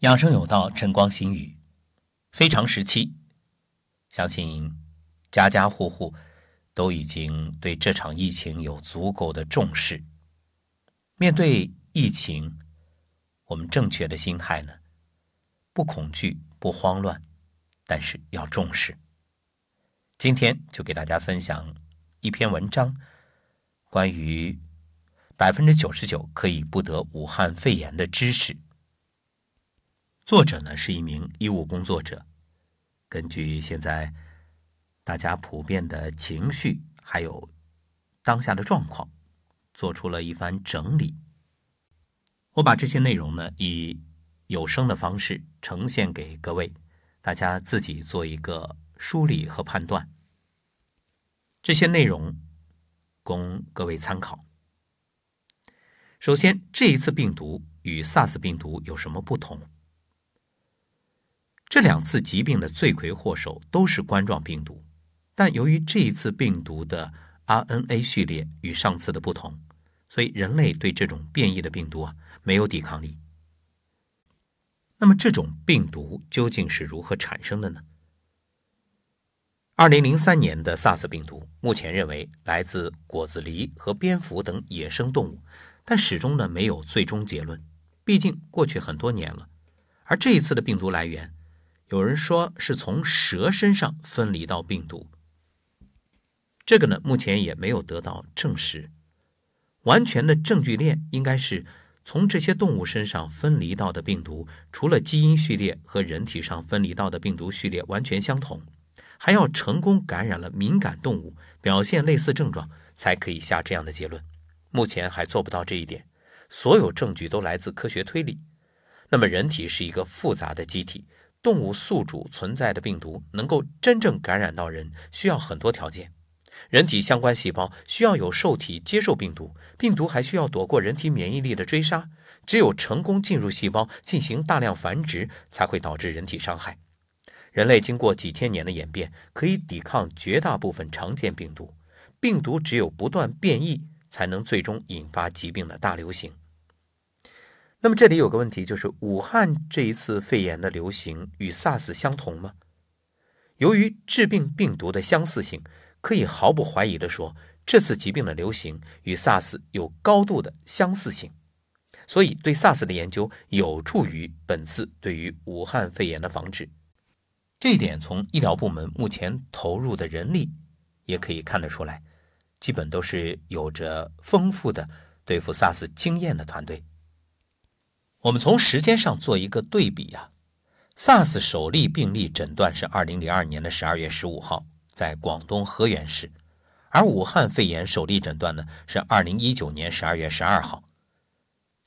养生有道，晨光新语。非常时期，相信家家户户都已经对这场疫情有足够的重视。面对疫情，我们正确的心态呢？不恐惧，不慌乱，但是要重视。今天就给大家分享一篇文章，关于百分之九十九可以不得武汉肺炎的知识。作者呢是一名医务工作者，根据现在大家普遍的情绪，还有当下的状况，做出了一番整理。我把这些内容呢以有声的方式呈现给各位，大家自己做一个梳理和判断。这些内容供各位参考。首先，这一次病毒与 SARS 病毒有什么不同？这两次疾病的罪魁祸首都是冠状病毒，但由于这一次病毒的 RNA 序列与上次的不同，所以人类对这种变异的病毒啊没有抵抗力。那么这种病毒究竟是如何产生的呢？二零零三年的 SARS 病毒目前认为来自果子狸和蝙蝠等野生动物，但始终呢没有最终结论，毕竟过去很多年了。而这一次的病毒来源。有人说是从蛇身上分离到病毒，这个呢目前也没有得到证实。完全的证据链应该是从这些动物身上分离到的病毒，除了基因序列和人体上分离到的病毒序列完全相同，还要成功感染了敏感动物，表现类似症状，才可以下这样的结论。目前还做不到这一点，所有证据都来自科学推理。那么人体是一个复杂的机体。动物宿主存在的病毒能够真正感染到人，需要很多条件。人体相关细胞需要有受体接受病毒，病毒还需要躲过人体免疫力的追杀。只有成功进入细胞进行大量繁殖，才会导致人体伤害。人类经过几千年的演变，可以抵抗绝大部分常见病毒。病毒只有不断变异，才能最终引发疾病的大流行。那么这里有个问题，就是武汉这一次肺炎的流行与 SARS 相同吗？由于致病病毒的相似性，可以毫不怀疑地说，这次疾病的流行与 SARS 有高度的相似性，所以对 SARS 的研究有助于本次对于武汉肺炎的防治。这一点从医疗部门目前投入的人力也可以看得出来，基本都是有着丰富的对付 SARS 经验的团队。我们从时间上做一个对比呀，SARS 首例病例诊断是二零零二年的十二月十五号，在广东河源市，而武汉肺炎首例诊断呢是二零一九年十二月十二号。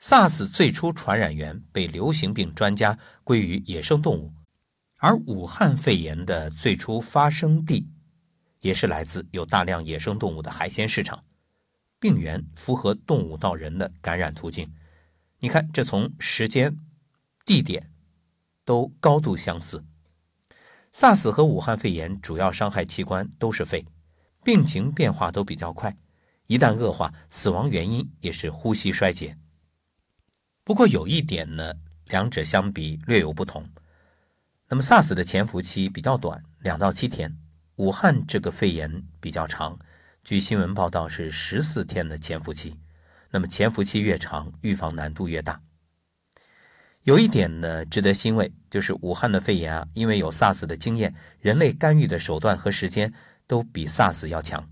SARS 最初传染源被流行病专家归于野生动物，而武汉肺炎的最初发生地也是来自有大量野生动物的海鲜市场，病源符合动物到人的感染途径。你看，这从时间、地点都高度相似。SARS 和武汉肺炎主要伤害器官都是肺，病情变化都比较快，一旦恶化，死亡原因也是呼吸衰竭。不过有一点呢，两者相比略有不同。那么 SARS 的潜伏期比较短，两到七天；武汉这个肺炎比较长，据新闻报道是十四天的潜伏期。那么潜伏期越长，预防难度越大。有一点呢，值得欣慰，就是武汉的肺炎啊，因为有 SARS 的经验，人类干预的手段和时间都比 SARS 要强。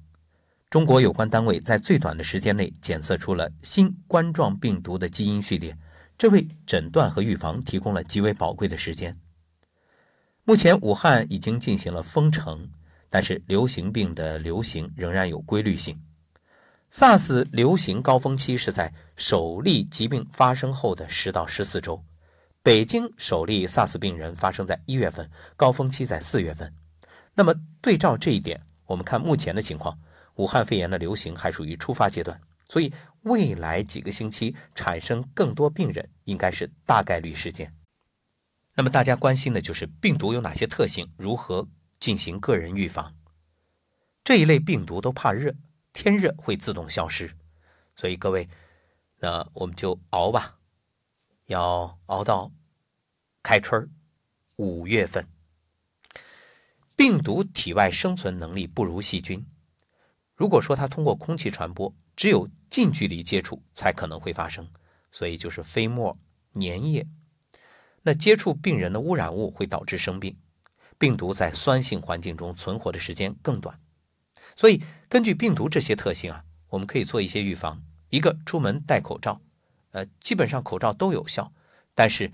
中国有关单位在最短的时间内检测出了新冠状病毒的基因序列，这为诊断和预防提供了极为宝贵的时间。目前武汉已经进行了封城，但是流行病的流行仍然有规律性。SARS 流行高峰期是在首例疾病发生后的十到十四周，北京首例 SARS 病人发生在一月份，高峰期在四月份。那么对照这一点，我们看目前的情况，武汉肺炎的流行还属于初发阶段，所以未来几个星期产生更多病人应该是大概率事件。那么大家关心的就是病毒有哪些特性，如何进行个人预防？这一类病毒都怕热。天热会自动消失，所以各位，那我们就熬吧，要熬到开春五月份，病毒体外生存能力不如细菌。如果说它通过空气传播，只有近距离接触才可能会发生，所以就是飞沫、粘液。那接触病人的污染物会导致生病。病毒在酸性环境中存活的时间更短，所以根据病毒这些特性啊，我们可以做一些预防。一个出门戴口罩，呃，基本上口罩都有效，但是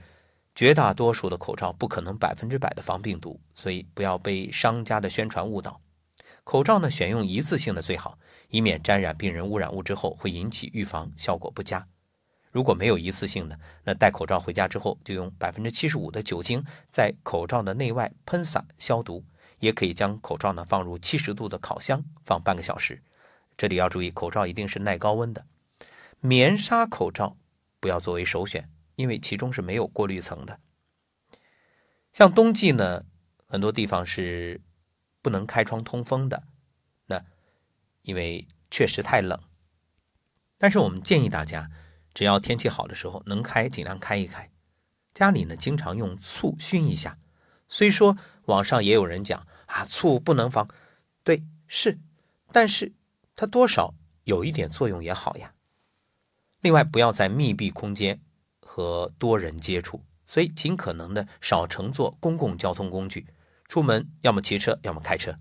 绝大多数的口罩不可能百分之百的防病毒，所以不要被商家的宣传误导。口罩呢，选用一次性的最好，以免沾染病人污染物之后会引起预防效果不佳。如果没有一次性的，那戴口罩回家之后就用百分之七十五的酒精在口罩的内外喷洒消毒，也可以将口罩呢放入七十度的烤箱放半个小时。这里要注意，口罩一定是耐高温的。棉纱口罩不要作为首选，因为其中是没有过滤层的。像冬季呢，很多地方是不能开窗通风的，那因为确实太冷。但是我们建议大家，只要天气好的时候能开，尽量开一开。家里呢，经常用醋熏一下。虽说网上也有人讲啊，醋不能防，对，是，但是它多少有一点作用也好呀。另外，不要在密闭空间和多人接触，所以尽可能的少乘坐公共交通工具，出门要么骑车，要么开车。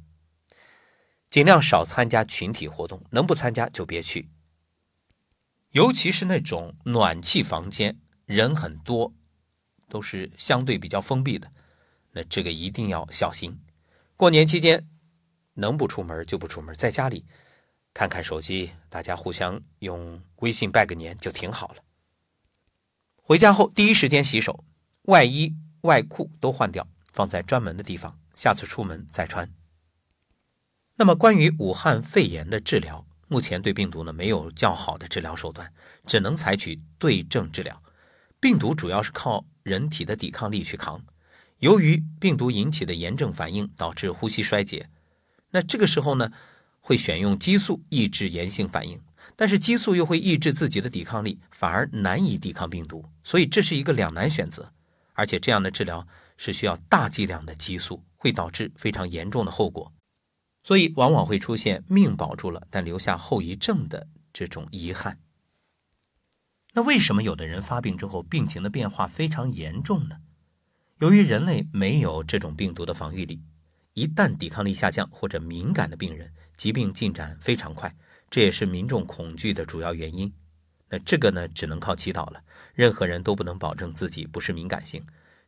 尽量少参加群体活动，能不参加就别去。尤其是那种暖气房间，人很多，都是相对比较封闭的，那这个一定要小心。过年期间，能不出门就不出门，在家里。看看手机，大家互相用微信拜个年就挺好了。回家后第一时间洗手，外衣外裤都换掉，放在专门的地方，下次出门再穿。那么关于武汉肺炎的治疗，目前对病毒呢没有较好的治疗手段，只能采取对症治疗。病毒主要是靠人体的抵抗力去扛，由于病毒引起的炎症反应导致呼吸衰竭，那这个时候呢？会选用激素抑制炎性反应，但是激素又会抑制自己的抵抗力，反而难以抵抗病毒，所以这是一个两难选择。而且这样的治疗是需要大剂量的激素，会导致非常严重的后果，所以往往会出现命保住了，但留下后遗症的这种遗憾。那为什么有的人发病之后病情的变化非常严重呢？由于人类没有这种病毒的防御力，一旦抵抗力下降或者敏感的病人。疾病进展非常快，这也是民众恐惧的主要原因。那这个呢，只能靠祈祷了。任何人都不能保证自己不是敏感性。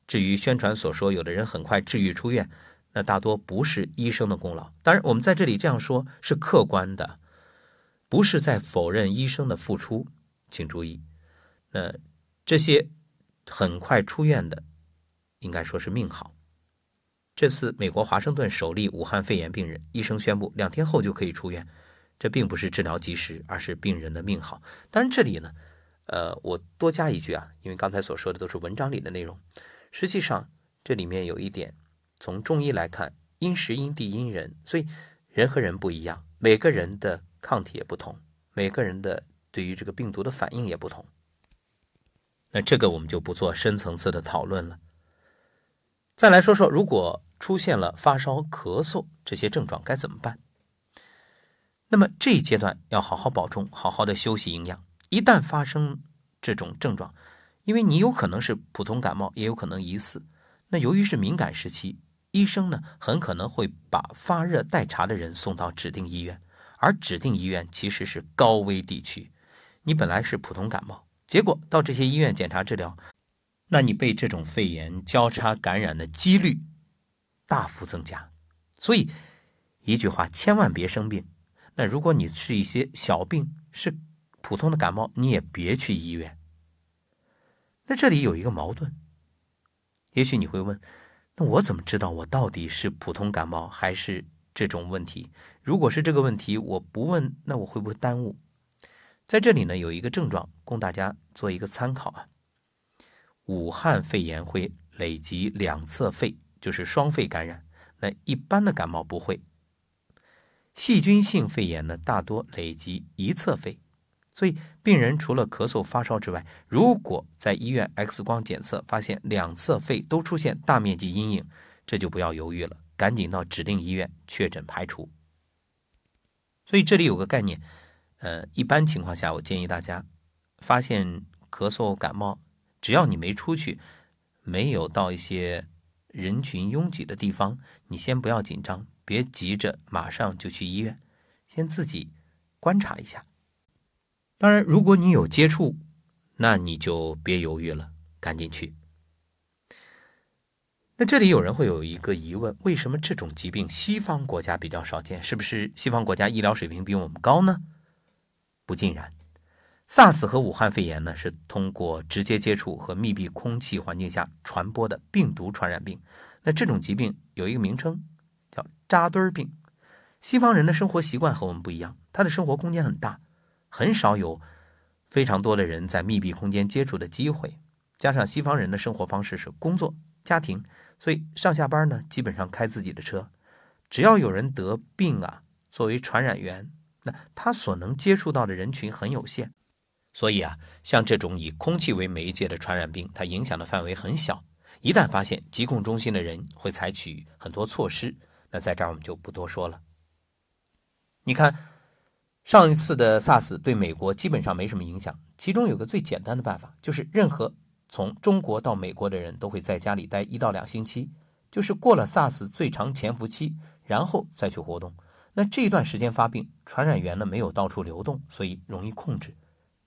至于宣传所说有的人很快治愈出院，那大多不是医生的功劳。当然，我们在这里这样说是客观的，不是在否认医生的付出。请注意，那这些很快出院的，应该说是命好。这次美国华盛顿首例武汉肺炎病人，医生宣布两天后就可以出院。这并不是治疗及时，而是病人的命好。当然，这里呢，呃，我多加一句啊，因为刚才所说的都是文章里的内容。实际上，这里面有一点，从中医来看，因时因地因人，所以人和人不一样，每个人的抗体也不同，每个人的对于这个病毒的反应也不同。那这个我们就不做深层次的讨论了。再来说说，如果出现了发烧、咳嗽这些症状该怎么办？那么这一阶段要好好保重，好好的休息、营养。一旦发生这种症状，因为你有可能是普通感冒，也有可能疑似。那由于是敏感时期，医生呢很可能会把发热待查的人送到指定医院，而指定医院其实是高危地区。你本来是普通感冒，结果到这些医院检查治疗。那你被这种肺炎交叉感染的几率大幅增加，所以一句话，千万别生病。那如果你是一些小病，是普通的感冒，你也别去医院。那这里有一个矛盾，也许你会问，那我怎么知道我到底是普通感冒还是这种问题？如果是这个问题，我不问，那我会不会耽误？在这里呢，有一个症状供大家做一个参考啊。武汉肺炎会累积两侧肺，就是双肺感染。那一般的感冒不会。细菌性肺炎呢，大多累积一侧肺，所以，病人除了咳嗽、发烧之外，如果在医院 X 光检测发现两侧肺都出现大面积阴影，这就不要犹豫了，赶紧到指定医院确诊排除。所以这里有个概念，呃，一般情况下，我建议大家发现咳嗽、感冒，只要你没出去，没有到一些人群拥挤的地方，你先不要紧张，别急着马上就去医院，先自己观察一下。当然，如果你有接触，那你就别犹豫了，赶紧去。那这里有人会有一个疑问：为什么这种疾病西方国家比较少见？是不是西方国家医疗水平比我们高呢？不尽然，SARS 和武汉肺炎呢是通过直接接触和密闭空气环境下传播的病毒传染病。那这种疾病有一个名称叫扎堆儿病。西方人的生活习惯和我们不一样，他的生活空间很大。很少有非常多的人在密闭空间接触的机会，加上西方人的生活方式是工作、家庭，所以上下班呢基本上开自己的车。只要有人得病啊，作为传染源，那他所能接触到的人群很有限。所以啊，像这种以空气为媒介的传染病，它影响的范围很小。一旦发现，疾控中心的人会采取很多措施。那在这儿我们就不多说了。你看。上一次的 SARS 对美国基本上没什么影响，其中有个最简单的办法，就是任何从中国到美国的人都会在家里待一到两星期，就是过了 SARS 最长潜伏期，然后再去活动。那这一段时间发病，传染源呢没有到处流动，所以容易控制。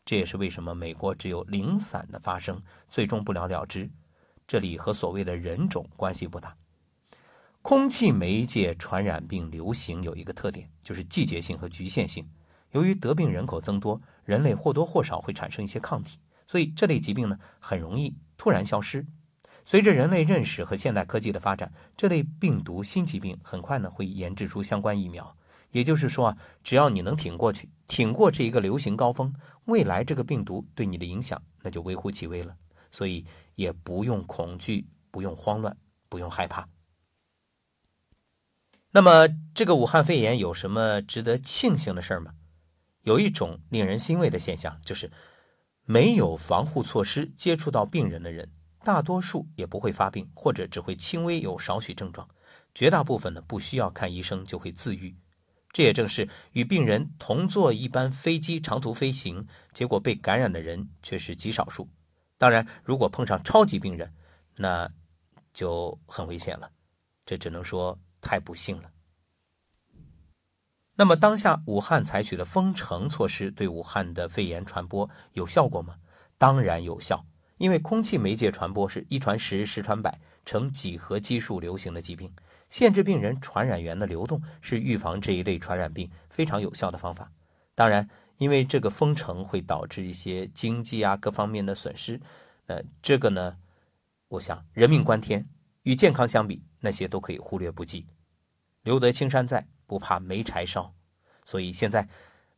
这也是为什么美国只有零散的发生，最终不了了之。这里和所谓的人种关系不大。空气媒介传染病流行有一个特点，就是季节性和局限性。由于得病人口增多，人类或多或少会产生一些抗体，所以这类疾病呢很容易突然消失。随着人类认识和现代科技的发展，这类病毒新疾病很快呢会研制出相关疫苗。也就是说啊，只要你能挺过去，挺过这一个流行高峰，未来这个病毒对你的影响那就微乎其微了。所以也不用恐惧，不用慌乱，不用害怕。那么这个武汉肺炎有什么值得庆幸的事儿吗？有一种令人欣慰的现象，就是没有防护措施接触到病人的人，大多数也不会发病，或者只会轻微有少许症状。绝大部分呢，不需要看医生就会自愈。这也正是与病人同坐一班飞机长途飞行，结果被感染的人却是极少数。当然，如果碰上超级病人，那就很危险了。这只能说太不幸了。那么当下武汉采取的封城措施对武汉的肺炎传播有效果吗？当然有效，因为空气媒介传播是一传十，十传百，呈几何基数流行的疾病，限制病人传染源的流动是预防这一类传染病非常有效的方法。当然，因为这个封城会导致一些经济啊各方面的损失，呃，这个呢，我想人命关天，与健康相比，那些都可以忽略不计。留得青山在。不怕没柴烧，所以现在，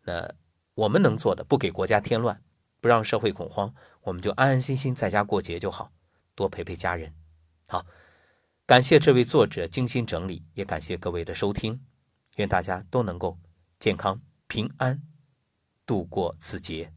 那我们能做的，不给国家添乱，不让社会恐慌，我们就安安心心在家过节就好，多陪陪家人。好，感谢这位作者精心整理，也感谢各位的收听，愿大家都能够健康平安度过此节。